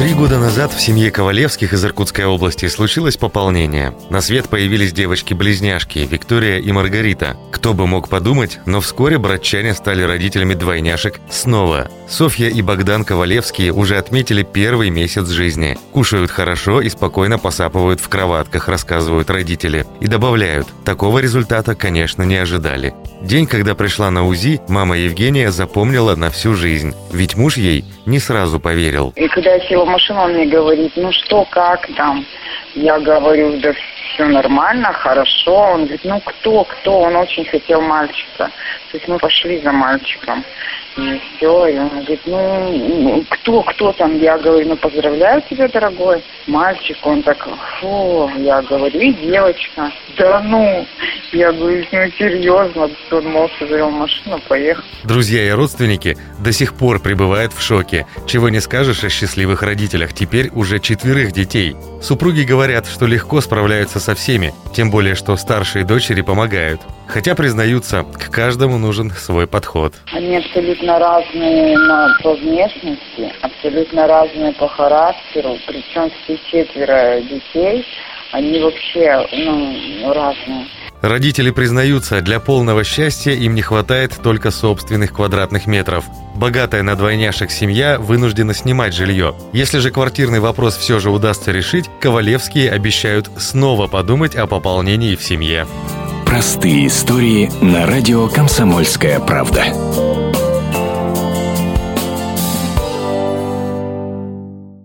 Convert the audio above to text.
Три года назад в семье Ковалевских из Иркутской области случилось пополнение. На свет появились девочки-близняшки Виктория и Маргарита. Кто бы мог подумать, но вскоре братчане стали родителями двойняшек снова. Софья и Богдан Ковалевские уже отметили первый месяц жизни. Кушают хорошо и спокойно посапывают в кроватках, рассказывают родители. И добавляют, такого результата, конечно, не ожидали. День, когда пришла на УЗИ, мама Евгения запомнила на всю жизнь. Ведь муж ей не сразу поверил. И когда я села машину, он мне говорит, ну что, как там? Я говорю, да все нормально, хорошо. Он говорит, ну кто, кто? Он очень хотел мальчика. То есть мы пошли за мальчиком. И все, и он говорит, ну, кто, кто там? Я говорю, ну, поздравляю тебя, дорогой. Мальчик, он так, фу, я говорю, и девочка. Да ну, я говорю, ну, серьезно. Он молча завел машину, поехал. Друзья и родственники до сих пор пребывают в шоке. Чего не скажешь о счастливых родителях, теперь уже четверых детей. Супруги говорят, что легко справляются со всеми, тем более, что старшие дочери помогают. Хотя, признаются, к каждому нужен свой подход. Они абсолютно разные на, по внешности, абсолютно разные по характеру. Причем все четверо детей, они вообще ну, разные. Родители признаются, для полного счастья им не хватает только собственных квадратных метров. Богатая на двойняшек семья вынуждена снимать жилье. Если же квартирный вопрос все же удастся решить, Ковалевские обещают снова подумать о пополнении в семье. Простые истории на радио «Комсомольская правда».